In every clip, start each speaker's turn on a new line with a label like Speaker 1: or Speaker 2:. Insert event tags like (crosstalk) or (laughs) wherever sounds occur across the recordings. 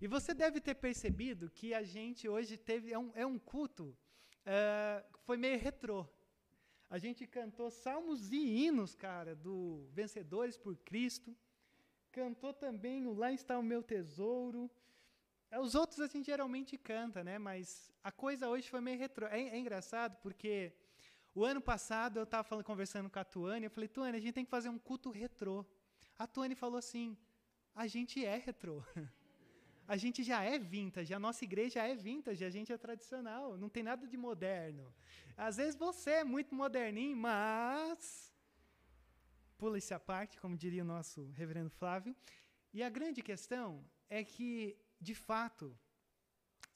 Speaker 1: E você deve ter percebido que a gente hoje teve é um, é um culto uh, foi meio retrô. A gente cantou salmos e hinos, cara, do Vencedores por Cristo. Cantou também o Lá está o meu tesouro. Os outros a gente geralmente canta, né? Mas a coisa hoje foi meio retrô. É, é engraçado porque o ano passado eu estava conversando com a Tuane, eu falei, Tuane, a gente tem que fazer um culto retrô. A Tuane falou assim, a gente é retrô. (laughs) a gente já é vintage, a nossa igreja é vintage, a gente é tradicional, não tem nada de moderno. Às vezes você é muito moderninho, mas pula essa parte, como diria o nosso reverendo Flávio. E a grande questão é que, de fato,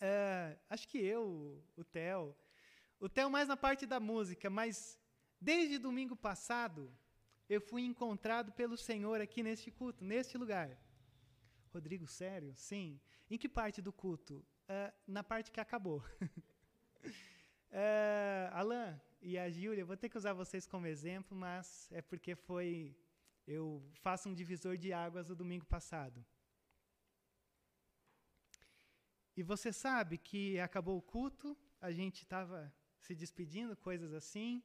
Speaker 1: é, acho que eu, o Theo, o Theo mais na parte da música, mas desde domingo passado eu fui encontrado pelo Senhor aqui neste culto, neste lugar. Rodrigo, sério? Sim. Em que parte do culto? Uh, na parte que acabou. uh, (laughs) Alan e a Júlia, vou ter que usar vocês como exemplo, mas é porque foi. Eu faço um divisor de águas o domingo passado. E você sabe que acabou o culto, a gente estava se despedindo, coisas assim.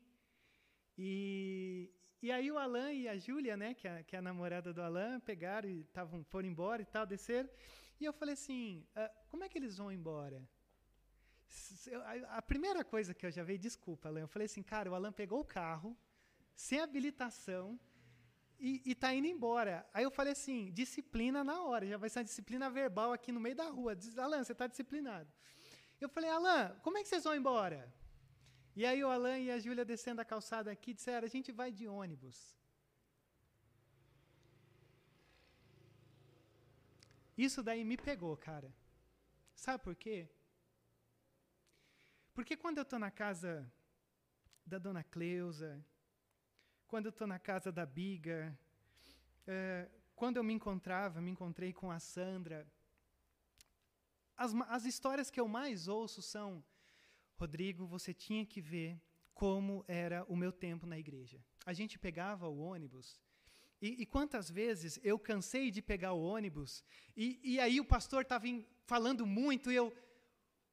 Speaker 1: E, e aí o Alan e a Júlia, né, que é, que é a namorada do Alan, pegaram e tavam, foram embora e tal, desceram. E eu falei assim, ah, como é que eles vão embora? A primeira coisa que eu já vi, desculpa, Alan, eu falei assim, cara, o Alan pegou o carro, sem habilitação, e, está indo embora. Aí eu falei assim, disciplina na hora, já vai ser uma disciplina verbal aqui no meio da rua. Diz, Alan, você está disciplinado. Eu falei, Alan, como é que vocês vão embora? E aí o Alan e a Júlia descendo a calçada aqui disseram: a gente vai de ônibus. Isso daí me pegou, cara. Sabe por quê? Porque quando eu estou na casa da dona Cleusa, quando eu estou na casa da Biga, é, quando eu me encontrava, me encontrei com a Sandra, as, as histórias que eu mais ouço são Rodrigo, você tinha que ver como era o meu tempo na igreja. A gente pegava o ônibus e, e, quantas vezes eu cansei de pegar o ônibus e, e aí o pastor estava falando muito e eu,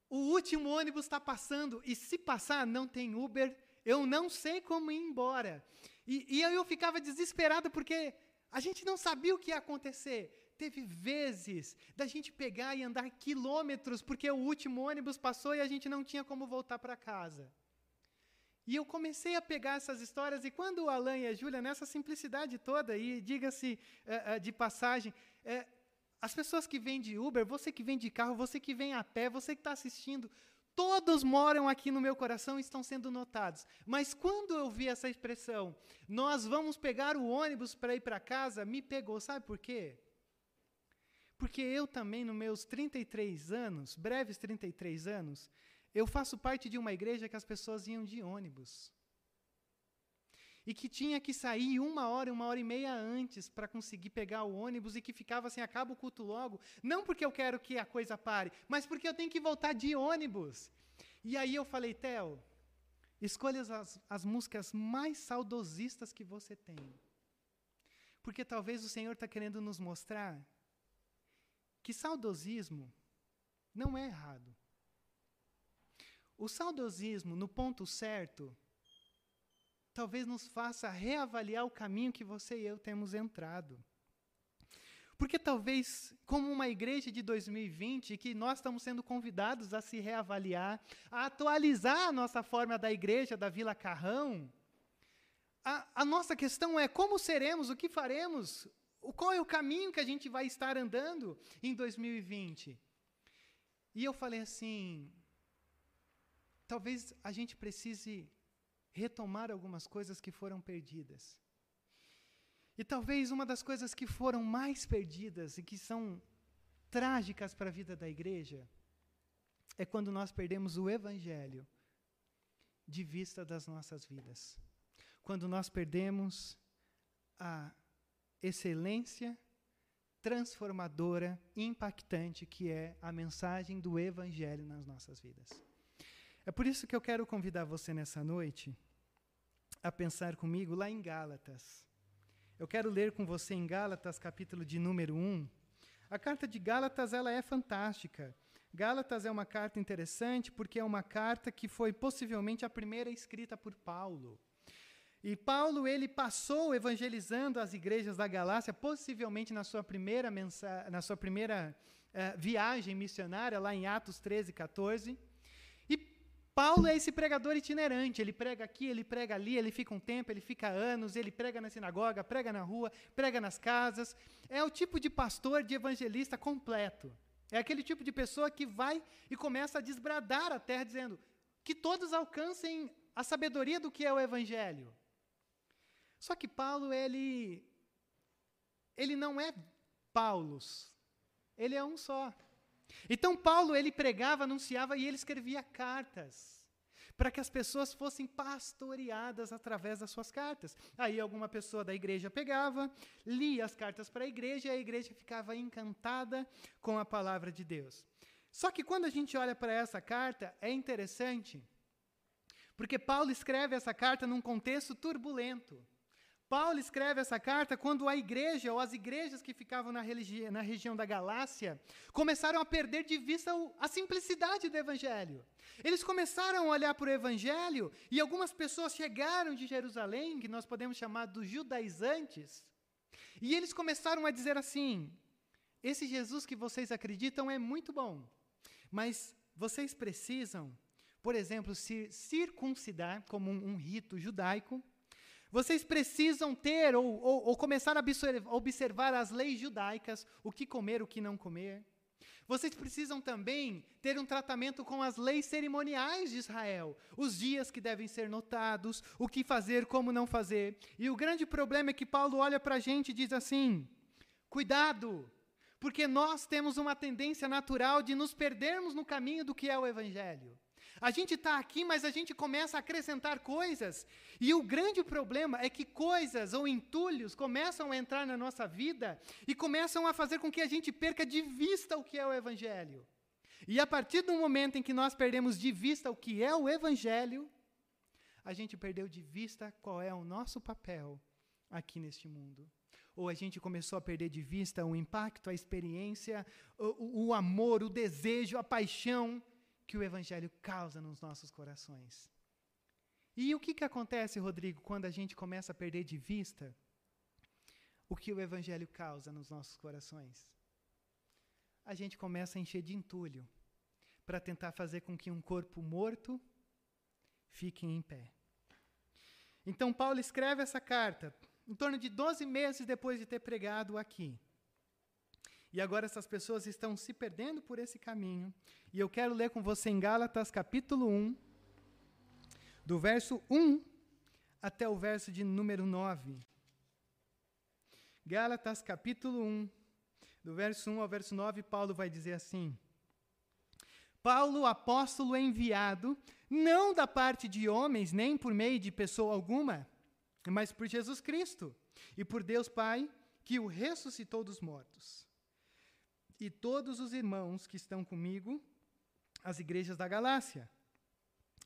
Speaker 1: o último ônibus está passando e se passar não tem Uber, eu não sei como ir embora. E, e aí eu ficava desesperado porque a gente não sabia o que ia acontecer. Teve vezes da gente pegar e andar quilômetros porque o último ônibus passou e a gente não tinha como voltar para casa. E eu comecei a pegar essas histórias, e quando o Alan e a Júlia, nessa simplicidade toda, e diga-se uh, uh, de passagem, uh, as pessoas que vêm de Uber, você que vem de carro, você que vem a pé, você que está assistindo, todos moram aqui no meu coração e estão sendo notados. Mas quando eu vi essa expressão, nós vamos pegar o ônibus para ir para casa, me pegou. Sabe por quê? Porque eu também, nos meus 33 anos, breves 33 anos, eu faço parte de uma igreja que as pessoas iam de ônibus. E que tinha que sair uma hora, uma hora e meia antes para conseguir pegar o ônibus e que ficava assim, acaba o culto logo. Não porque eu quero que a coisa pare, mas porque eu tenho que voltar de ônibus. E aí eu falei, Theo, escolha as, as músicas mais saudosistas que você tem. Porque talvez o Senhor está querendo nos mostrar que saudosismo não é errado. O saudosismo, no ponto certo, talvez nos faça reavaliar o caminho que você e eu temos entrado. Porque talvez, como uma igreja de 2020, que nós estamos sendo convidados a se reavaliar, a atualizar a nossa forma da igreja da Vila Carrão, a, a nossa questão é como seremos, o que faremos, qual é o caminho que a gente vai estar andando em 2020? E eu falei assim: talvez a gente precise retomar algumas coisas que foram perdidas. E talvez uma das coisas que foram mais perdidas e que são trágicas para a vida da igreja é quando nós perdemos o evangelho de vista das nossas vidas. Quando nós perdemos a excelência transformadora, impactante que é a mensagem do Evangelho nas nossas vidas. É por isso que eu quero convidar você nessa noite a pensar comigo lá em Gálatas. Eu quero ler com você em Gálatas, capítulo de número 1, A carta de Gálatas ela é fantástica. Gálatas é uma carta interessante porque é uma carta que foi possivelmente a primeira escrita por Paulo. E Paulo ele passou evangelizando as igrejas da Galácia, possivelmente na sua primeira na sua primeira uh, viagem missionária lá em Atos 13, 14. Paulo é esse pregador itinerante, ele prega aqui, ele prega ali, ele fica um tempo, ele fica anos, ele prega na sinagoga, prega na rua, prega nas casas. É o tipo de pastor, de evangelista completo. É aquele tipo de pessoa que vai e começa a desbradar a terra, dizendo que todos alcancem a sabedoria do que é o evangelho. Só que Paulo, ele, ele não é Paulos, ele é um só. Então Paulo ele pregava, anunciava e ele escrevia cartas para que as pessoas fossem pastoreadas através das suas cartas. Aí alguma pessoa da igreja pegava, lia as cartas para a igreja e a igreja ficava encantada com a palavra de Deus. Só que quando a gente olha para essa carta, é interessante, porque Paulo escreve essa carta num contexto turbulento. Paulo escreve essa carta quando a igreja, ou as igrejas que ficavam na, na região da Galácia, começaram a perder de vista o, a simplicidade do evangelho. Eles começaram a olhar para o evangelho e algumas pessoas chegaram de Jerusalém, que nós podemos chamar dos judaizantes, e eles começaram a dizer assim: esse Jesus que vocês acreditam é muito bom, mas vocês precisam, por exemplo, se circuncidar como um, um rito judaico vocês precisam ter ou, ou, ou começar a observar as leis judaicas, o que comer, o que não comer. Vocês precisam também ter um tratamento com as leis cerimoniais de Israel, os dias que devem ser notados, o que fazer, como não fazer. E o grande problema é que Paulo olha para a gente e diz assim: cuidado, porque nós temos uma tendência natural de nos perdermos no caminho do que é o Evangelho. A gente está aqui, mas a gente começa a acrescentar coisas. E o grande problema é que coisas ou entulhos começam a entrar na nossa vida e começam a fazer com que a gente perca de vista o que é o Evangelho. E a partir do momento em que nós perdemos de vista o que é o Evangelho, a gente perdeu de vista qual é o nosso papel aqui neste mundo. Ou a gente começou a perder de vista o impacto, a experiência, o, o amor, o desejo, a paixão que o Evangelho causa nos nossos corações. E o que, que acontece, Rodrigo, quando a gente começa a perder de vista o que o Evangelho causa nos nossos corações? A gente começa a encher de entulho para tentar fazer com que um corpo morto fique em pé. Então, Paulo escreve essa carta em torno de 12 meses depois de ter pregado aqui. E agora essas pessoas estão se perdendo por esse caminho. E eu quero ler com você em Gálatas capítulo 1, do verso 1 até o verso de número 9. Gálatas capítulo 1, do verso 1 ao verso 9, Paulo vai dizer assim: Paulo, apóstolo enviado, não da parte de homens, nem por meio de pessoa alguma, mas por Jesus Cristo e por Deus Pai, que o ressuscitou dos mortos e todos os irmãos que estão comigo, as igrejas da Galácia.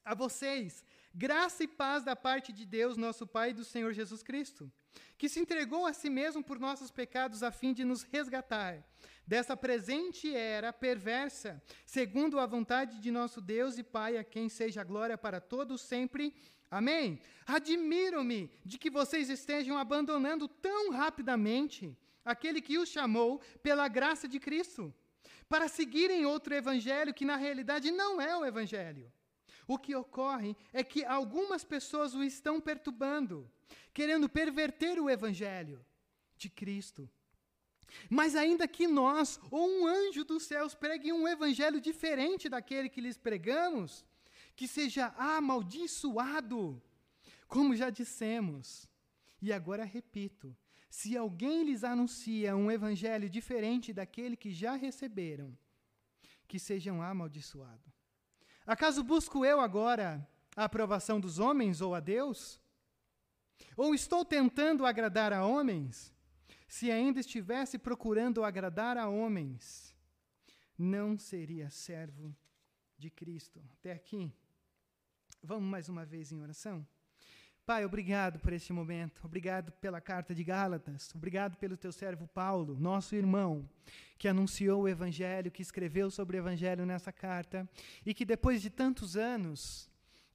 Speaker 1: A vocês, graça e paz da parte de Deus, nosso Pai e do Senhor Jesus Cristo, que se entregou a si mesmo por nossos pecados a fim de nos resgatar dessa presente era perversa, segundo a vontade de nosso Deus e Pai, a quem seja a glória para todos sempre. Amém. Admiro-me de que vocês estejam abandonando tão rapidamente aquele que os chamou pela graça de Cristo, para seguirem outro evangelho que na realidade não é o evangelho. O que ocorre é que algumas pessoas o estão perturbando, querendo perverter o evangelho de Cristo. Mas ainda que nós ou um anjo dos céus pregue um evangelho diferente daquele que lhes pregamos, que seja amaldiçoado, como já dissemos. E agora repito: se alguém lhes anuncia um evangelho diferente daquele que já receberam, que sejam amaldiçoados. Acaso busco eu agora a aprovação dos homens ou a Deus? Ou estou tentando agradar a homens? Se ainda estivesse procurando agradar a homens, não seria servo de Cristo. Até aqui. Vamos mais uma vez em oração? Pai, obrigado por este momento, obrigado pela carta de Gálatas, obrigado pelo teu servo Paulo, nosso irmão, que anunciou o Evangelho, que escreveu sobre o Evangelho nessa carta, e que depois de tantos anos,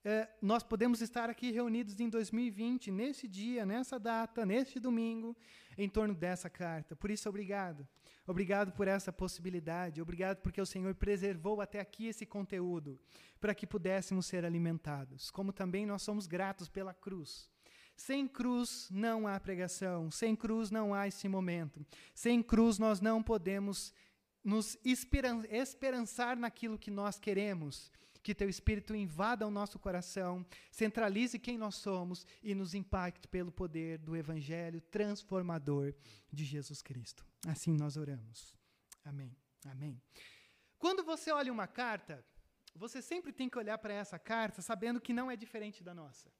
Speaker 1: eh, nós podemos estar aqui reunidos em 2020, nesse dia, nessa data, neste domingo, em torno dessa carta. Por isso, obrigado. Obrigado por essa possibilidade. Obrigado porque o Senhor preservou até aqui esse conteúdo para que pudéssemos ser alimentados. Como também nós somos gratos pela cruz. Sem cruz não há pregação, sem cruz não há esse momento. Sem cruz nós não podemos nos esperan esperançar naquilo que nós queremos. Que teu Espírito invada o nosso coração, centralize quem nós somos e nos impacte pelo poder do Evangelho transformador de Jesus Cristo. Assim nós oramos. Amém. Amém. Quando você olha uma carta, você sempre tem que olhar para essa carta sabendo que não é diferente da nossa.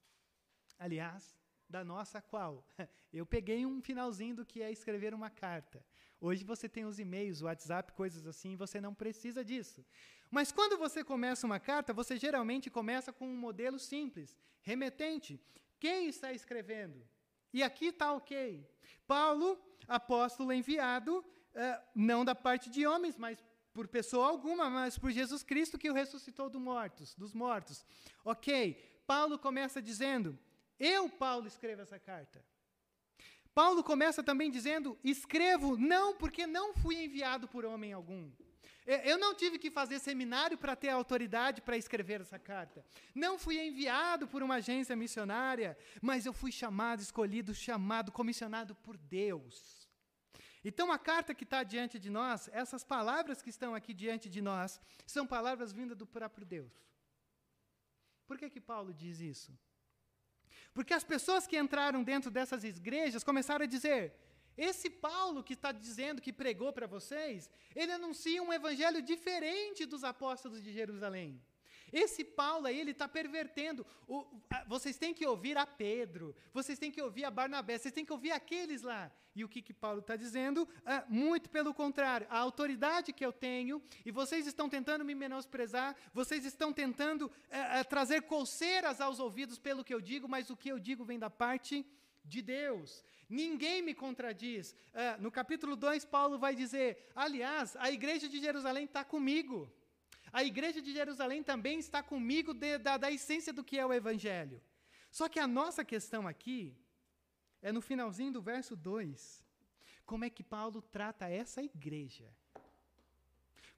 Speaker 1: Aliás, da nossa qual? (laughs) Eu peguei um finalzinho do que é escrever uma carta. Hoje você tem os e-mails, o WhatsApp, coisas assim, você não precisa disso. Mas quando você começa uma carta, você geralmente começa com um modelo simples, remetente. Quem está escrevendo? E aqui está ok. Paulo, apóstolo enviado, uh, não da parte de homens, mas por pessoa alguma, mas por Jesus Cristo que o ressuscitou do mortos, dos mortos. Ok, Paulo começa dizendo: Eu, Paulo, escrevo essa carta. Paulo começa também dizendo: Escrevo não porque não fui enviado por homem algum. Eu não tive que fazer seminário para ter autoridade para escrever essa carta. Não fui enviado por uma agência missionária, mas eu fui chamado, escolhido, chamado, comissionado por Deus. Então, a carta que está diante de nós, essas palavras que estão aqui diante de nós, são palavras vindas do próprio Deus. Por que, que Paulo diz isso? Porque as pessoas que entraram dentro dessas igrejas começaram a dizer: esse Paulo que está dizendo que pregou para vocês, ele anuncia um evangelho diferente dos apóstolos de Jerusalém. Esse Paulo aí, ele está pervertendo. O, a, vocês têm que ouvir a Pedro, vocês têm que ouvir a Barnabé, vocês têm que ouvir aqueles lá. E o que, que Paulo está dizendo? Ah, muito pelo contrário, a autoridade que eu tenho, e vocês estão tentando me menosprezar, vocês estão tentando eh, eh, trazer coceiras aos ouvidos pelo que eu digo, mas o que eu digo vem da parte de Deus. Ninguém me contradiz. Uh, no capítulo 2, Paulo vai dizer: aliás, a igreja de Jerusalém está comigo. A igreja de Jerusalém também está comigo de, da, da essência do que é o Evangelho. Só que a nossa questão aqui é no finalzinho do verso 2. Como é que Paulo trata essa igreja?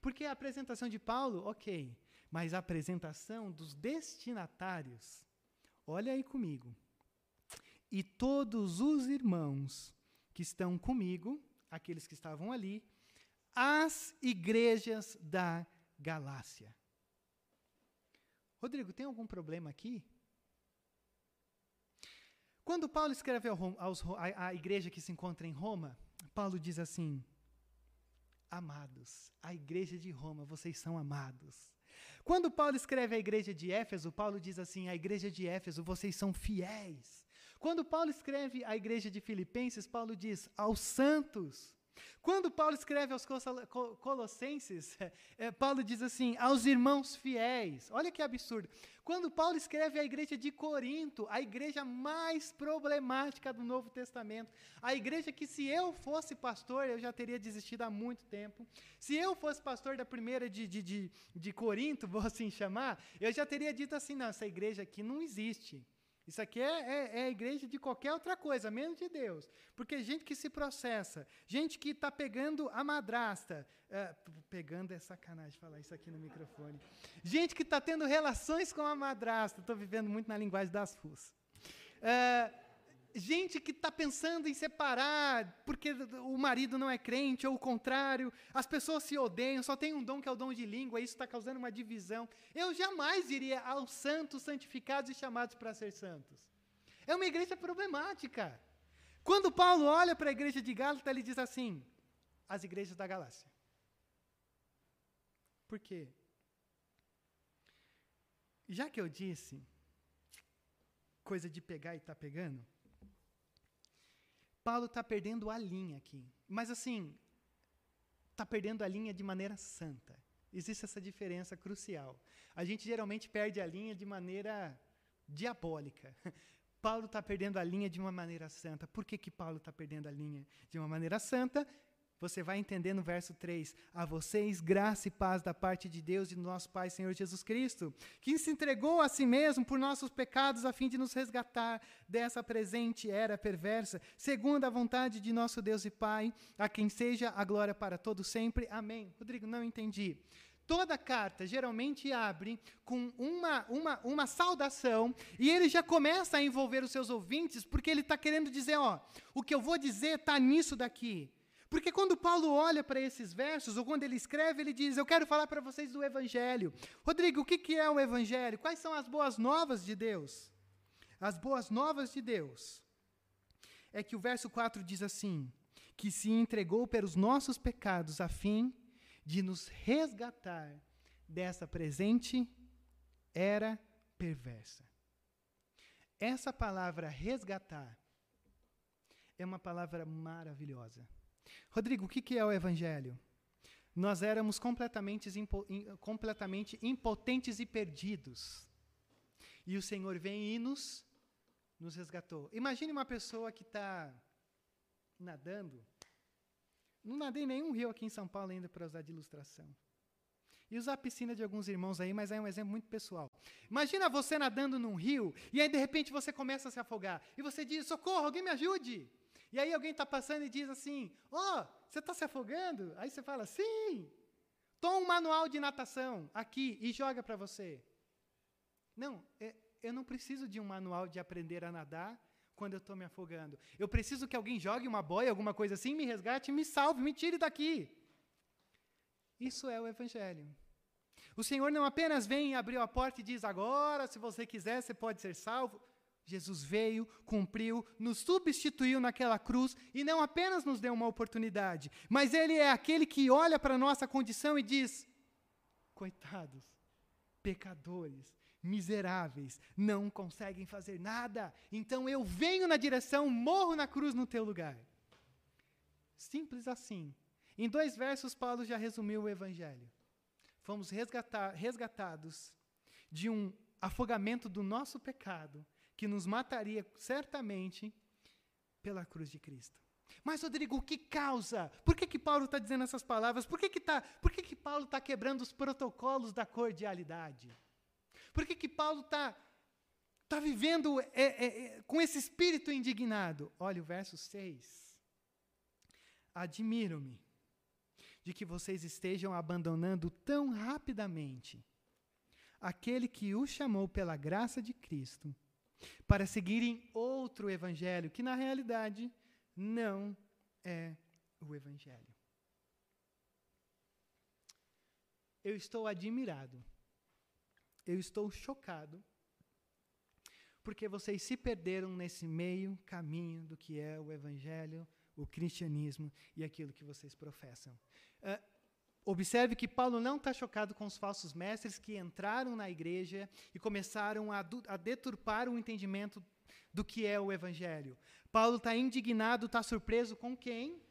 Speaker 1: Porque a apresentação de Paulo, ok, mas a apresentação dos destinatários, olha aí comigo. E todos os irmãos que estão comigo, aqueles que estavam ali, as igrejas da Galácia. Rodrigo, tem algum problema aqui? Quando Paulo escreve aos, à igreja que se encontra em Roma, Paulo diz assim: Amados, a igreja de Roma, vocês são amados. Quando Paulo escreve à igreja de Éfeso, Paulo diz assim: A igreja de Éfeso, vocês são fiéis. Quando Paulo escreve à igreja de Filipenses, Paulo diz: Aos santos, quando Paulo escreve aos Colossenses, (laughs) é, Paulo diz assim: aos irmãos fiéis. Olha que absurdo. Quando Paulo escreve à igreja de Corinto, a igreja mais problemática do Novo Testamento, a igreja que, se eu fosse pastor, eu já teria desistido há muito tempo. Se eu fosse pastor da primeira de, de, de, de Corinto, (laughs) vou assim chamar, eu já teria dito assim: não, essa igreja aqui não existe. Isso aqui é, é, é, a igreja de qualquer outra coisa, menos de Deus. Porque gente que se processa, gente que está pegando a madrasta, é, pegando é sacanagem falar isso aqui no microfone. Gente que está tendo relações com a madrasta, estou vivendo muito na linguagem das FUS. Gente que está pensando em separar porque o marido não é crente, ou o contrário, as pessoas se odeiam, só tem um dom que é o dom de língua, isso está causando uma divisão. Eu jamais iria aos santos santificados e chamados para ser santos. É uma igreja problemática. Quando Paulo olha para a igreja de Gálatas, ele diz assim: as igrejas da Galácia. Por quê? Já que eu disse coisa de pegar e tá pegando, Paulo está perdendo a linha aqui. Mas assim, está perdendo a linha de maneira santa. Existe essa diferença crucial. A gente geralmente perde a linha de maneira diabólica. (laughs) Paulo está perdendo a linha de uma maneira santa. Por que, que Paulo está perdendo a linha de uma maneira santa? Você vai entender no verso 3: A vocês graça e paz da parte de Deus e do nosso Pai Senhor Jesus Cristo, que se entregou a si mesmo por nossos pecados a fim de nos resgatar dessa presente era perversa, segundo a vontade de nosso Deus e Pai, a quem seja a glória para todo sempre. Amém. Rodrigo, não entendi. Toda carta geralmente abre com uma, uma, uma saudação e ele já começa a envolver os seus ouvintes porque ele está querendo dizer: ó, o que eu vou dizer está nisso daqui. Porque quando Paulo olha para esses versos, ou quando ele escreve, ele diz: Eu quero falar para vocês do Evangelho. Rodrigo, o que, é o Evangelho? Quais são as boas novas de Deus? As boas novas de Deus é que o verso 4 diz assim: Que se entregou pelos nossos pecados a fim de nos resgatar dessa presente era perversa. Essa palavra resgatar é uma palavra maravilhosa. Rodrigo, o que é o Evangelho? Nós éramos completamente, completamente impotentes e perdidos. E o Senhor vem e nos, nos resgatou. Imagine uma pessoa que está nadando. Não nadei nenhum rio aqui em São Paulo ainda para usar de ilustração. E usar a piscina de alguns irmãos aí, mas é um exemplo muito pessoal. Imagina você nadando num rio e aí de repente você começa a se afogar. E você diz: socorro, alguém me ajude. E aí alguém está passando e diz assim: Ó, oh, você está se afogando? Aí você fala: Sim. Toma um manual de natação aqui e joga para você. Não, é, eu não preciso de um manual de aprender a nadar quando eu estou me afogando. Eu preciso que alguém jogue uma boia, alguma coisa assim, me resgate, me salve, me tire daqui. Isso é o Evangelho. O Senhor não apenas vem e abriu a porta e diz: agora, se você quiser, você pode ser salvo. Jesus veio, cumpriu, nos substituiu naquela cruz e não apenas nos deu uma oportunidade, mas Ele é aquele que olha para a nossa condição e diz: coitados, pecadores, miseráveis, não conseguem fazer nada, então eu venho na direção, morro na cruz no teu lugar. Simples assim. Em dois versos, Paulo já resumiu o Evangelho. Fomos resgatados de um afogamento do nosso pecado que nos mataria certamente pela cruz de Cristo. Mas, Rodrigo, o que causa? Por que, que Paulo está dizendo essas palavras? Por que, que, tá, por que, que Paulo está quebrando os protocolos da cordialidade? Por que, que Paulo está tá vivendo é, é, é, com esse espírito indignado? Olha o verso 6. Admiro-me de que vocês estejam abandonando tão rapidamente aquele que o chamou pela graça de Cristo para seguirem outro evangelho, que na realidade não é o evangelho. Eu estou admirado, eu estou chocado, porque vocês se perderam nesse meio caminho do que é o evangelho, o cristianismo e aquilo que vocês professam. Uh, Observe que Paulo não está chocado com os falsos mestres que entraram na igreja e começaram a, a deturpar o entendimento do que é o evangelho. Paulo está indignado, está surpreso com quem?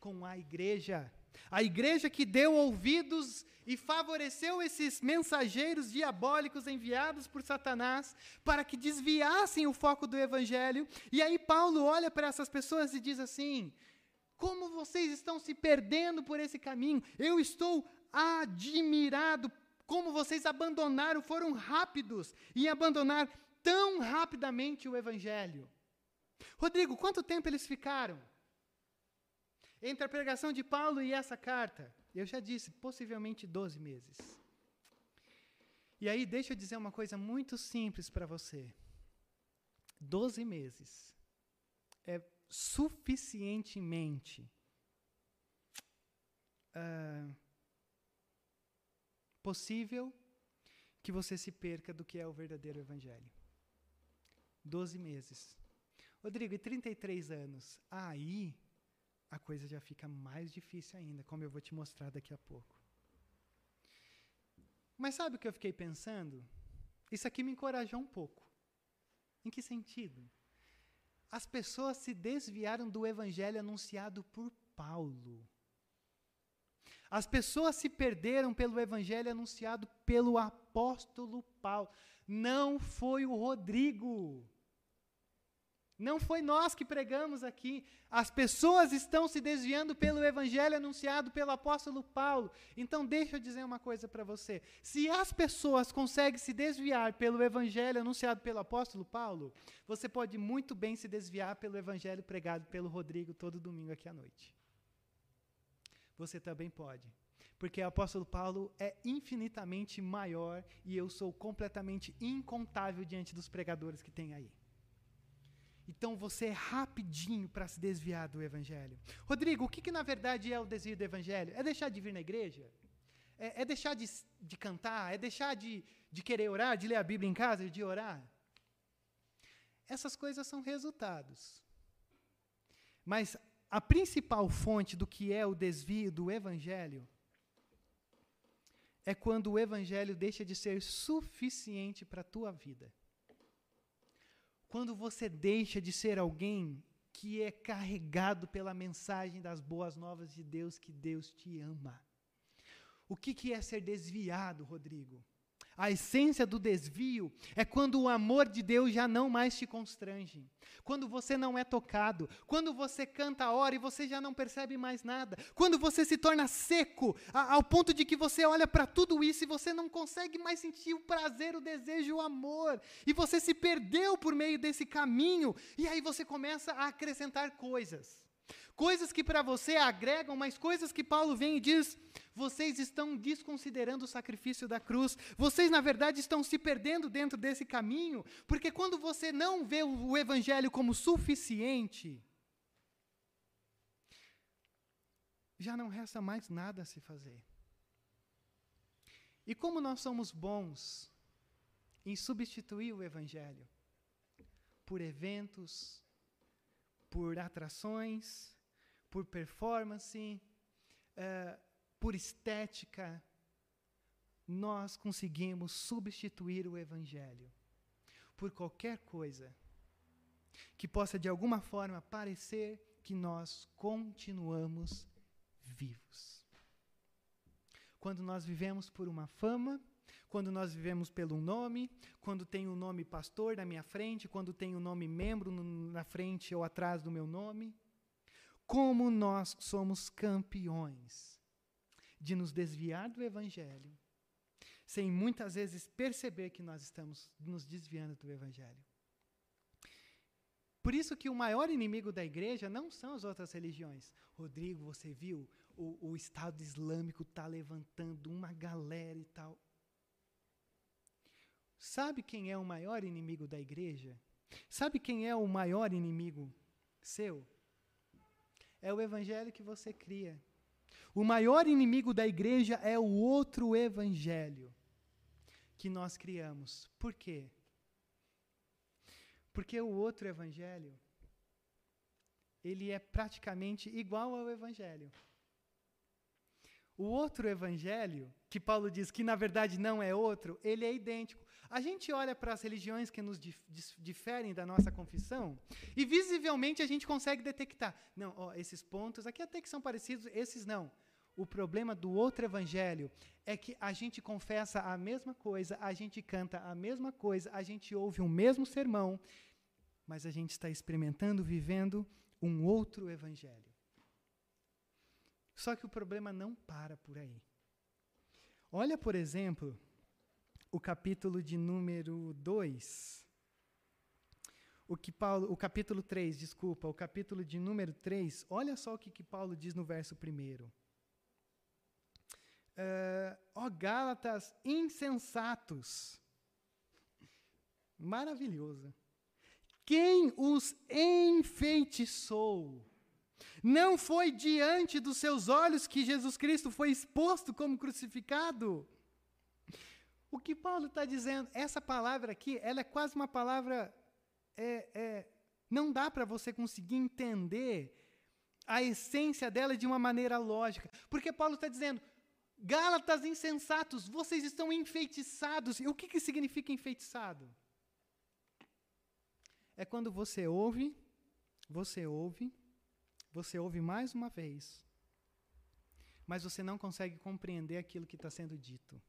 Speaker 1: Com a igreja. A igreja que deu ouvidos e favoreceu esses mensageiros diabólicos enviados por Satanás para que desviassem o foco do evangelho. E aí Paulo olha para essas pessoas e diz assim: como vocês estão se perdendo por esse caminho? Eu estou admirado como vocês abandonaram, foram rápidos em abandonar tão rapidamente o Evangelho. Rodrigo, quanto tempo eles ficaram? Entre a pregação de Paulo e essa carta? Eu já disse, possivelmente 12 meses. E aí, deixa eu dizer uma coisa muito simples para você. 12 meses é suficientemente uh, possível que você se perca do que é o verdadeiro Evangelho. Doze meses. Rodrigo, e 33 anos? Aí a coisa já fica mais difícil ainda, como eu vou te mostrar daqui a pouco. Mas sabe o que eu fiquei pensando? Isso aqui me encorajou um pouco. Em que sentido? As pessoas se desviaram do evangelho anunciado por Paulo. As pessoas se perderam pelo evangelho anunciado pelo apóstolo Paulo. Não foi o Rodrigo. Não foi nós que pregamos aqui. As pessoas estão se desviando pelo evangelho anunciado pelo apóstolo Paulo. Então, deixa eu dizer uma coisa para você. Se as pessoas conseguem se desviar pelo evangelho anunciado pelo apóstolo Paulo, você pode muito bem se desviar pelo evangelho pregado pelo Rodrigo todo domingo aqui à noite. Você também pode. Porque o apóstolo Paulo é infinitamente maior e eu sou completamente incontável diante dos pregadores que tem aí. Então você é rapidinho para se desviar do evangelho. Rodrigo, o que, que na verdade é o desvio do evangelho? É deixar de vir na igreja? É, é deixar de, de cantar? É deixar de, de querer orar, de ler a Bíblia em casa, de orar? Essas coisas são resultados. Mas a principal fonte do que é o desvio do evangelho é quando o evangelho deixa de ser suficiente para a tua vida. Quando você deixa de ser alguém que é carregado pela mensagem das boas novas de Deus, que Deus te ama. O que, que é ser desviado, Rodrigo? A essência do desvio é quando o amor de Deus já não mais te constrange. Quando você não é tocado. Quando você canta a hora e você já não percebe mais nada. Quando você se torna seco, a, ao ponto de que você olha para tudo isso e você não consegue mais sentir o prazer, o desejo, o amor. E você se perdeu por meio desse caminho. E aí você começa a acrescentar coisas. Coisas que para você agregam, mas coisas que Paulo vem e diz: vocês estão desconsiderando o sacrifício da cruz. Vocês, na verdade, estão se perdendo dentro desse caminho, porque quando você não vê o evangelho como suficiente, já não resta mais nada a se fazer. E como nós somos bons em substituir o evangelho por eventos, por atrações, por performance, uh, por estética, nós conseguimos substituir o Evangelho por qualquer coisa que possa de alguma forma parecer que nós continuamos vivos. Quando nós vivemos por uma fama, quando nós vivemos pelo nome, quando tem o nome pastor na minha frente, quando tem o nome membro na frente ou atrás do meu nome, como nós somos campeões de nos desviar do Evangelho, sem muitas vezes perceber que nós estamos nos desviando do Evangelho. Por isso que o maior inimigo da igreja não são as outras religiões. Rodrigo, você viu? O, o Estado Islâmico está levantando uma galera e tal. Sabe quem é o maior inimigo da igreja? Sabe quem é o maior inimigo seu? É o evangelho que você cria. O maior inimigo da igreja é o outro evangelho que nós criamos. Por quê? Porque o outro evangelho ele é praticamente igual ao evangelho. O outro evangelho, que Paulo diz que na verdade não é outro, ele é idêntico. A gente olha para as religiões que nos dif diferem da nossa confissão e visivelmente a gente consegue detectar. Não, ó, esses pontos aqui até que são parecidos, esses não. O problema do outro evangelho é que a gente confessa a mesma coisa, a gente canta a mesma coisa, a gente ouve o mesmo sermão, mas a gente está experimentando, vivendo um outro evangelho. Só que o problema não para por aí. Olha, por exemplo, o capítulo de número 2. O, que Paulo, o capítulo 3, desculpa, o capítulo de número 3, olha só o que, que Paulo diz no verso 1. Uh, ó Gálatas insensatos. Maravilhoso. Quem os enfeitiçou? Não foi diante dos seus olhos que Jesus Cristo foi exposto como crucificado? O que Paulo está dizendo, essa palavra aqui, ela é quase uma palavra. É, é, não dá para você conseguir entender a essência dela de uma maneira lógica. Porque Paulo está dizendo, Gálatas insensatos, vocês estão enfeitiçados. E o que, que significa enfeitiçado? É quando você ouve, você ouve, você ouve mais uma vez, mas você não consegue compreender aquilo que está sendo dito.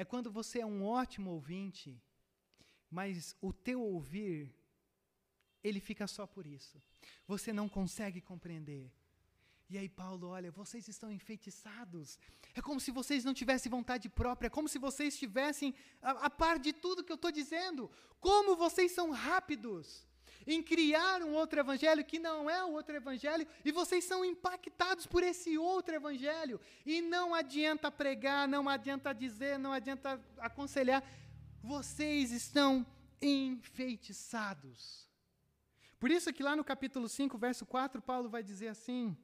Speaker 1: É quando você é um ótimo ouvinte, mas o teu ouvir ele fica só por isso. Você não consegue compreender. E aí Paulo, olha, vocês estão enfeitiçados. É como se vocês não tivessem vontade própria, é como se vocês estivessem a, a par de tudo que eu estou dizendo. Como vocês são rápidos em criar um outro evangelho que não é o outro evangelho, e vocês são impactados por esse outro evangelho. E não adianta pregar, não adianta dizer, não adianta aconselhar. Vocês estão enfeitiçados. Por isso que lá no capítulo 5, verso 4, Paulo vai dizer assim: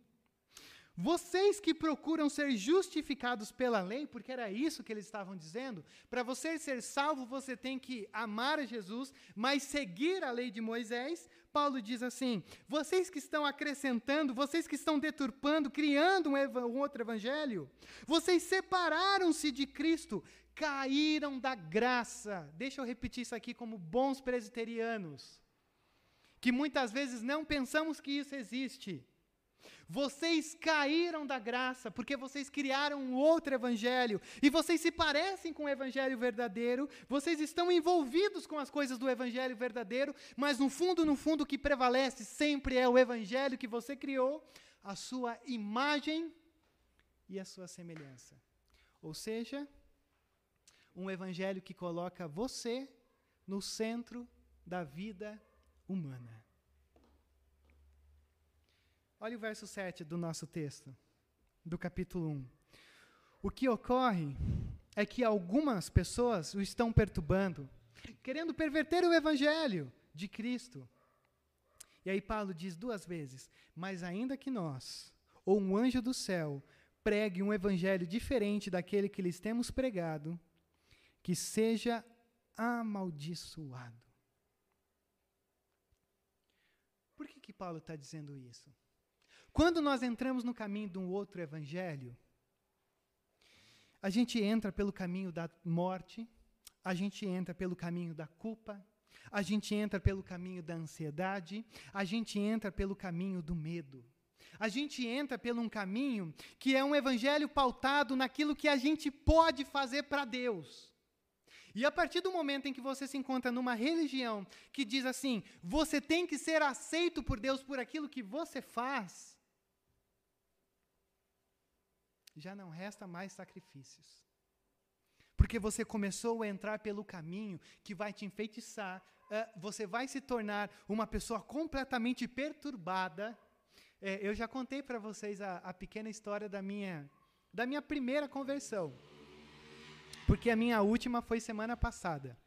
Speaker 1: vocês que procuram ser justificados pela lei, porque era isso que eles estavam dizendo, para você ser salvo, você tem que amar Jesus, mas seguir a lei de Moisés. Paulo diz assim: vocês que estão acrescentando, vocês que estão deturpando, criando um, um outro evangelho, vocês separaram-se de Cristo, caíram da graça. Deixa eu repetir isso aqui como bons presbiterianos, que muitas vezes não pensamos que isso existe. Vocês caíram da graça porque vocês criaram um outro evangelho e vocês se parecem com o evangelho verdadeiro, vocês estão envolvidos com as coisas do evangelho verdadeiro, mas no fundo, no fundo, o que prevalece sempre é o evangelho que você criou, a sua imagem e a sua semelhança. Ou seja, um evangelho que coloca você no centro da vida humana. Olha o verso 7 do nosso texto, do capítulo 1. O que ocorre é que algumas pessoas o estão perturbando, querendo perverter o evangelho de Cristo. E aí Paulo diz duas vezes: Mas ainda que nós, ou um anjo do céu, pregue um evangelho diferente daquele que lhes temos pregado, que seja amaldiçoado. Por que, que Paulo está dizendo isso? Quando nós entramos no caminho de um outro evangelho, a gente entra pelo caminho da morte, a gente entra pelo caminho da culpa, a gente entra pelo caminho da ansiedade, a gente entra pelo caminho do medo. A gente entra por um caminho que é um evangelho pautado naquilo que a gente pode fazer para Deus. E a partir do momento em que você se encontra numa religião que diz assim, você tem que ser aceito por Deus por aquilo que você faz, já não resta mais sacrifícios. Porque você começou a entrar pelo caminho que vai te enfeitiçar, uh, você vai se tornar uma pessoa completamente perturbada. É, eu já contei para vocês a, a pequena história da minha, da minha primeira conversão. Porque a minha última foi semana passada.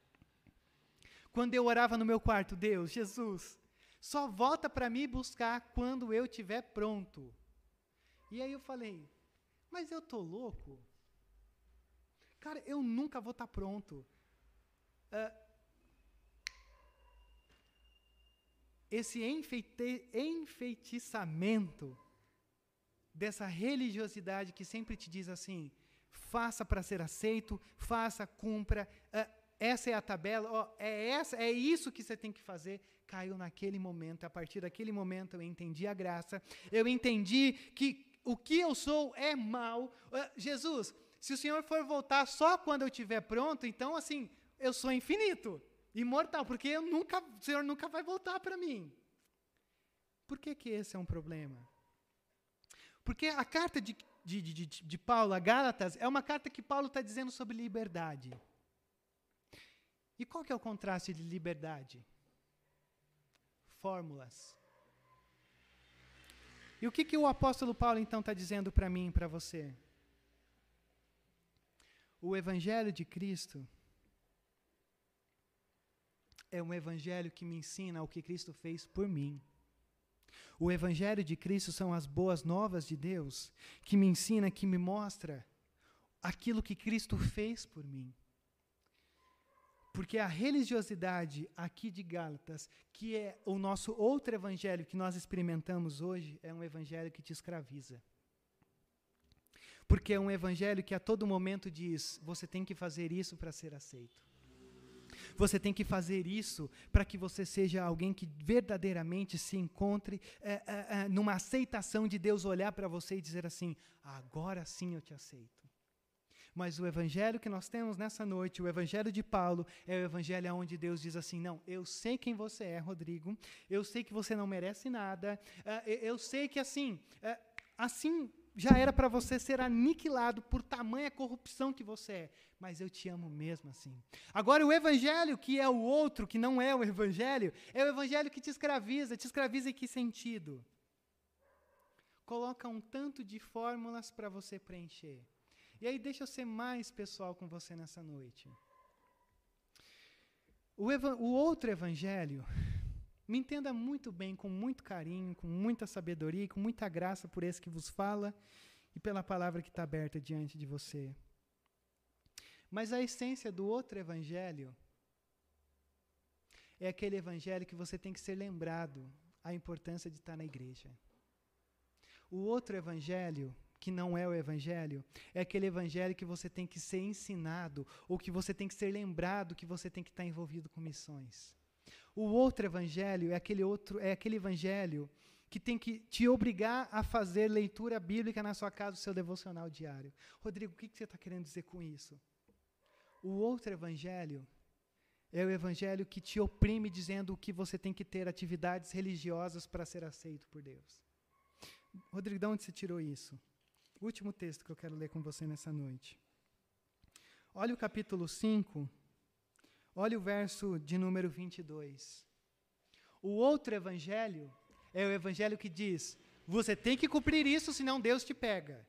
Speaker 1: Quando eu orava no meu quarto, Deus, Jesus, só volta para me buscar quando eu estiver pronto. E aí eu falei, mas eu tô louco? Cara, eu nunca vou estar tá pronto. Uh, esse enfeite, enfeitiçamento dessa religiosidade que sempre te diz assim: faça para ser aceito, faça, cumpra, uh, essa é a tabela, ó, é essa, é isso que você tem que fazer. Caiu naquele momento. A partir daquele momento eu entendi a graça. Eu entendi que o que eu sou é mal. Uh, Jesus, se o Senhor for voltar só quando eu estiver pronto, então assim, eu sou infinito, imortal, porque nunca, o Senhor nunca vai voltar para mim. Por que, que esse é um problema? Porque a carta de, de, de, de Paulo a Gálatas é uma carta que Paulo está dizendo sobre liberdade. E qual que é o contraste de liberdade? Fórmulas. E o que, que o apóstolo Paulo então está dizendo para mim e para você? O Evangelho de Cristo é um Evangelho que me ensina o que Cristo fez por mim. O Evangelho de Cristo são as boas novas de Deus que me ensina, que me mostra aquilo que Cristo fez por mim. Porque a religiosidade aqui de Gálatas, que é o nosso outro evangelho que nós experimentamos hoje, é um evangelho que te escraviza. Porque é um evangelho que a todo momento diz: você tem que fazer isso para ser aceito. Você tem que fazer isso para que você seja alguém que verdadeiramente se encontre é, é, é, numa aceitação de Deus olhar para você e dizer assim: agora sim eu te aceito. Mas o evangelho que nós temos nessa noite, o evangelho de Paulo, é o evangelho onde Deus diz assim: Não, eu sei quem você é, Rodrigo, eu sei que você não merece nada, uh, eu sei que assim, uh, assim já era para você ser aniquilado por tamanha corrupção que você é, mas eu te amo mesmo assim. Agora, o evangelho, que é o outro, que não é o evangelho, é o evangelho que te escraviza. Te escraviza em que sentido? Coloca um tanto de fórmulas para você preencher. E aí, deixa eu ser mais pessoal com você nessa noite. O, o outro evangelho, me entenda muito bem, com muito carinho, com muita sabedoria e com muita graça por esse que vos fala e pela palavra que está aberta diante de você. Mas a essência do outro evangelho é aquele evangelho que você tem que ser lembrado a importância de estar na igreja. O outro evangelho, que não é o evangelho, é aquele evangelho que você tem que ser ensinado ou que você tem que ser lembrado que você tem que estar envolvido com missões. O outro evangelho é aquele outro, é aquele evangelho que tem que te obrigar a fazer leitura bíblica na sua casa, o seu devocional diário. Rodrigo, o que, que você está querendo dizer com isso? O outro evangelho é o evangelho que te oprime dizendo que você tem que ter atividades religiosas para ser aceito por Deus. Rodrigo, de onde você tirou isso? Último texto que eu quero ler com você nessa noite. Olha o capítulo 5, Olha o verso de número 22. O outro evangelho é o evangelho que diz: você tem que cumprir isso, senão Deus te pega.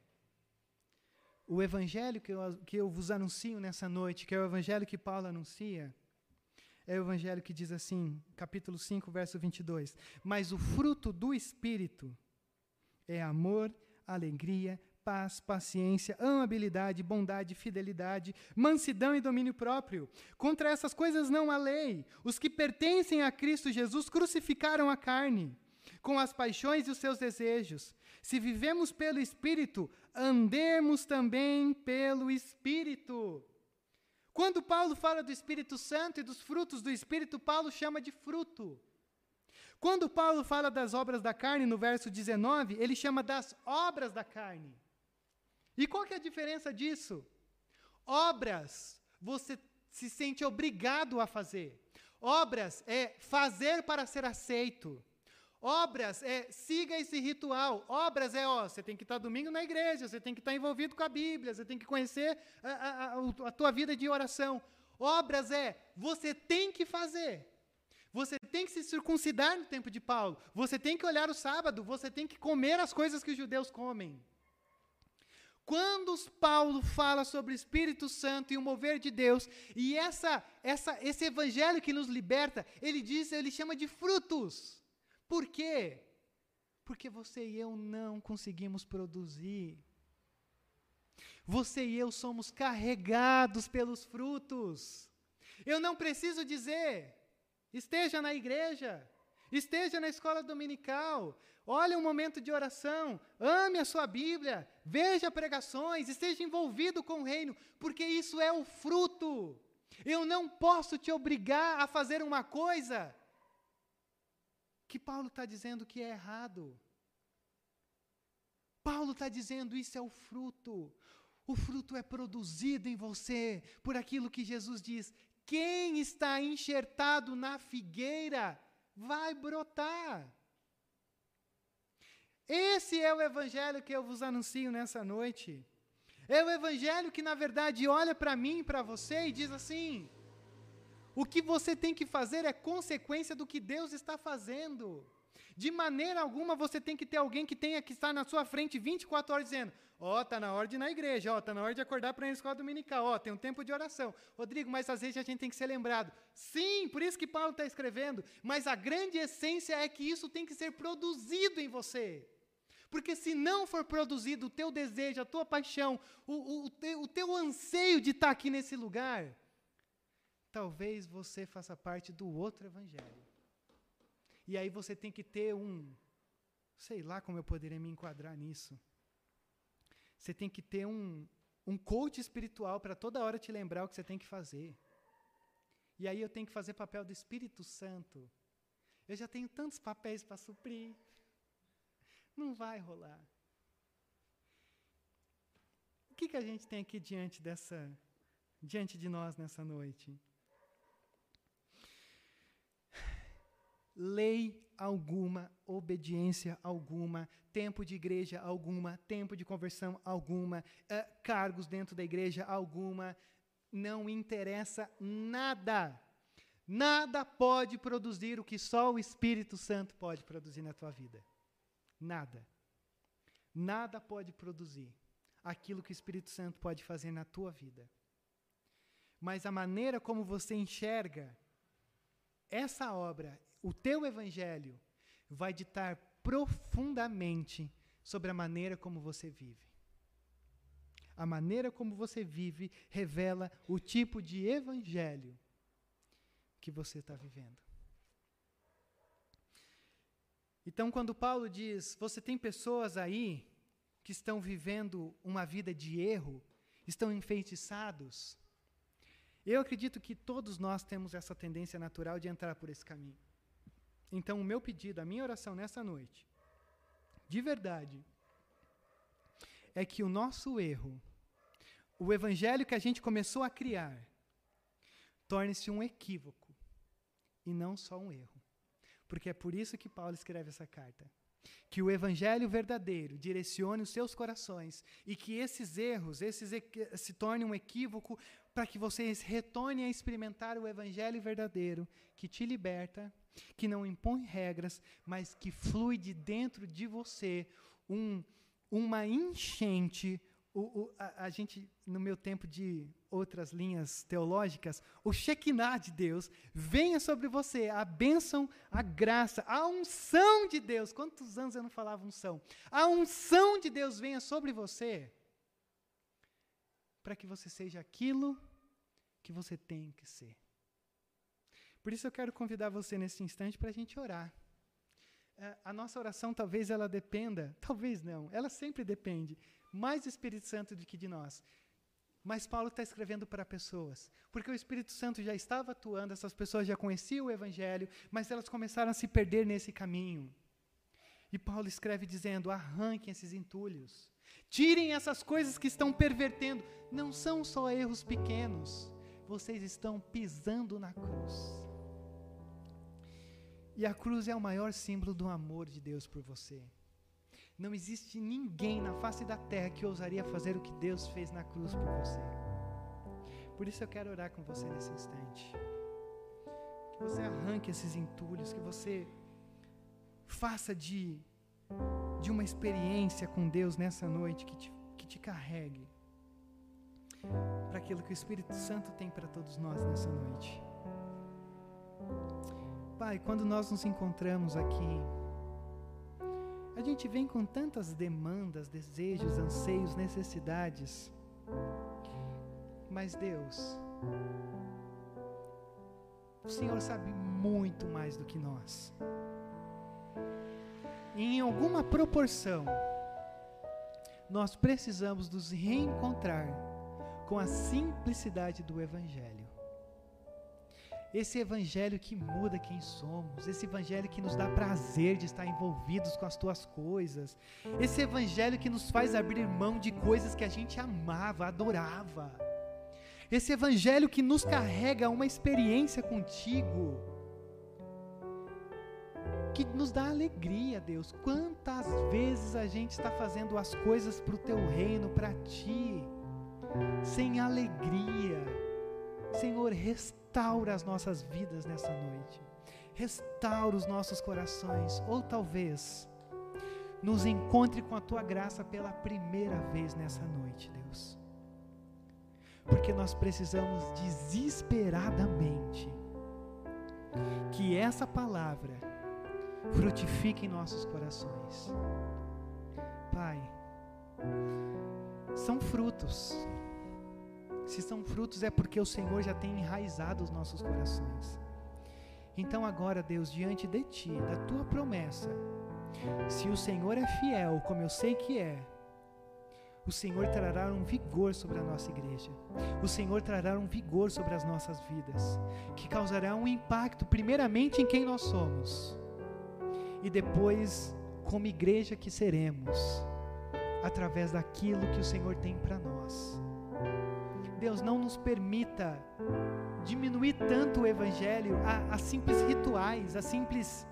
Speaker 1: O evangelho que eu, que eu vos anuncio nessa noite, que é o evangelho que Paulo anuncia, é o evangelho que diz assim, capítulo 5, verso 22. Mas o fruto do Espírito é amor, alegria, paz, paciência, amabilidade, bondade, fidelidade, mansidão e domínio próprio. Contra essas coisas não há lei. Os que pertencem a Cristo Jesus crucificaram a carne, com as paixões e os seus desejos. Se vivemos pelo Espírito, andemos também pelo Espírito. Quando Paulo fala do Espírito Santo e dos frutos do Espírito, Paulo chama de fruto. Quando Paulo fala das obras da carne, no verso 19, ele chama das obras da carne. E qual que é a diferença disso? Obras, você se sente obrigado a fazer. Obras é fazer para ser aceito. Obras é siga esse ritual. Obras é, ó, você tem que estar domingo na igreja, você tem que estar envolvido com a Bíblia, você tem que conhecer a, a, a, a tua vida de oração. Obras é, você tem que fazer. Você tem que se circuncidar no tempo de Paulo. Você tem que olhar o sábado, você tem que comer as coisas que os judeus comem. Quando Paulo fala sobre o Espírito Santo e o mover de Deus, e essa, essa, esse evangelho que nos liberta, ele diz, ele chama de frutos. Por quê? Porque você e eu não conseguimos produzir. Você e eu somos carregados pelos frutos. Eu não preciso dizer, esteja na igreja, esteja na escola dominical, olhe um momento de oração, ame a sua Bíblia, veja pregações, esteja envolvido com o reino, porque isso é o fruto. Eu não posso te obrigar a fazer uma coisa que Paulo está dizendo que é errado. Paulo está dizendo isso é o fruto. O fruto é produzido em você por aquilo que Jesus diz: quem está enxertado na figueira vai brotar. Esse é o evangelho que eu vos anuncio nessa noite. É o evangelho que, na verdade, olha para mim para você e diz assim: o que você tem que fazer é consequência do que Deus está fazendo. De maneira alguma você tem que ter alguém que tenha que estar na sua frente 24 horas dizendo: Ó, oh, tá na hora de ir na igreja, ó, oh, tá na hora de acordar para ir na escola dominical, ó, oh, tem um tempo de oração. Rodrigo, mas às vezes a gente tem que ser lembrado. Sim, por isso que Paulo está escrevendo. Mas a grande essência é que isso tem que ser produzido em você. Porque se não for produzido o teu desejo, a tua paixão, o, o, o, o teu anseio de estar aqui nesse lugar, talvez você faça parte do outro evangelho. E aí você tem que ter um, sei lá como eu poderia me enquadrar nisso. Você tem que ter um, um coach espiritual para toda hora te lembrar o que você tem que fazer. E aí eu tenho que fazer papel do Espírito Santo. Eu já tenho tantos papéis para suprir. Não vai rolar. que, que a gente tem aqui diante dessa, diante de nós nessa noite? Lei alguma, obediência alguma, tempo de igreja alguma, tempo de conversão alguma, uh, cargos dentro da igreja alguma, não interessa nada. Nada pode produzir o que só o Espírito Santo pode produzir na tua vida. Nada. Nada pode produzir aquilo que o Espírito Santo pode fazer na tua vida. Mas a maneira como você enxerga essa obra, o teu evangelho, vai ditar profundamente sobre a maneira como você vive. A maneira como você vive revela o tipo de evangelho que você está vivendo. Então, quando Paulo diz, você tem pessoas aí que estão vivendo uma vida de erro, estão enfeitiçados. Eu acredito que todos nós temos essa tendência natural de entrar por esse caminho. Então, o meu pedido, a minha oração nessa noite, de verdade, é que o nosso erro, o evangelho que a gente começou a criar, torne-se um equívoco e não só um erro. Porque é por isso que Paulo escreve essa carta. Que o evangelho verdadeiro direcione os seus corações e que esses erros, esses se tornem um equívoco para que vocês retornem a experimentar o evangelho verdadeiro que te liberta, que não impõe regras, mas que flui de dentro de você um, uma enchente, o, o, a, a, gente, no meu tempo de outras linhas teológicas, o Shekinah de Deus venha sobre você, a bênção, a graça, a unção de Deus. Quantos anos eu não falava unção? A unção de Deus venha sobre você, para que você seja aquilo que você tem que ser. Por isso eu quero convidar você nesse instante para a gente orar. É, a nossa oração talvez ela dependa, (laughs) talvez não, ela sempre depende mais do Espírito Santo do que de nós. Mas Paulo está escrevendo para pessoas, porque o Espírito Santo já estava atuando, essas pessoas já conheciam o Evangelho, mas elas começaram a se perder nesse caminho. E Paulo escreve dizendo: arranquem esses entulhos, tirem essas coisas que estão pervertendo. Não são só erros pequenos, vocês estão pisando na cruz. E a cruz é o maior símbolo do amor de Deus por você. Não existe ninguém na face da terra que ousaria fazer o que Deus fez na cruz por você. Por isso eu quero orar com você nesse instante. Que você arranque esses entulhos, que você faça de, de uma experiência com Deus nessa noite que te, que te carregue para aquilo que o Espírito Santo tem para todos nós nessa noite. Pai, quando nós nos encontramos aqui, a gente vem com tantas demandas, desejos, anseios, necessidades. Mas Deus, o Senhor sabe muito mais do que nós. E em alguma proporção, nós precisamos nos reencontrar com a simplicidade do Evangelho. Esse evangelho que muda quem somos, esse evangelho que nos dá prazer de estar envolvidos com as tuas coisas, esse evangelho que nos faz abrir mão de coisas que a gente amava, adorava. Esse evangelho que nos carrega uma experiência contigo, que nos dá alegria, Deus. Quantas vezes a gente está fazendo as coisas para o teu reino, para ti, sem alegria. Senhor, restaura restaura as nossas vidas nessa noite. Restaura os nossos corações. Ou talvez nos encontre com a tua graça pela primeira vez nessa noite, Deus. Porque nós precisamos desesperadamente que essa palavra frutifique em nossos corações. Pai, são frutos se são frutos é porque o Senhor já tem enraizado os nossos corações. Então agora, Deus, diante de ti, da tua promessa, se o Senhor é fiel, como eu sei que é, o Senhor trará um vigor sobre a nossa igreja. O Senhor trará um vigor sobre as nossas vidas, que causará um impacto, primeiramente, em quem nós somos, e depois, como igreja que seremos, através daquilo que o Senhor tem para nós. Deus, não nos permita diminuir tanto o Evangelho a, a simples rituais, a simples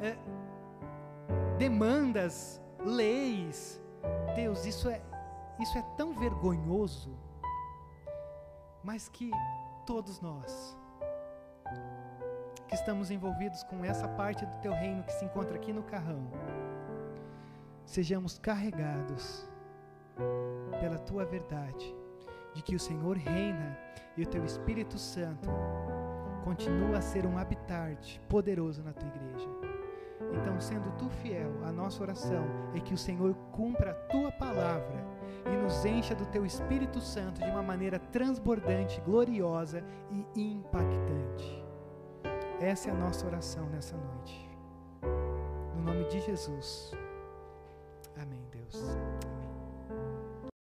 Speaker 1: é, demandas, leis. Deus, isso é, isso é tão vergonhoso, mas que todos nós que estamos envolvidos com essa parte do teu reino que se encontra aqui no carrão, sejamos carregados pela tua verdade, de que o Senhor reina e o teu Espírito Santo continua a ser um habitat poderoso na tua igreja. Então, sendo tu fiel, a nossa oração é que o Senhor cumpra a tua palavra e nos encha do teu Espírito Santo de uma maneira transbordante, gloriosa e impactante. Essa é a nossa oração nessa noite. No nome de Jesus. Amém, Deus.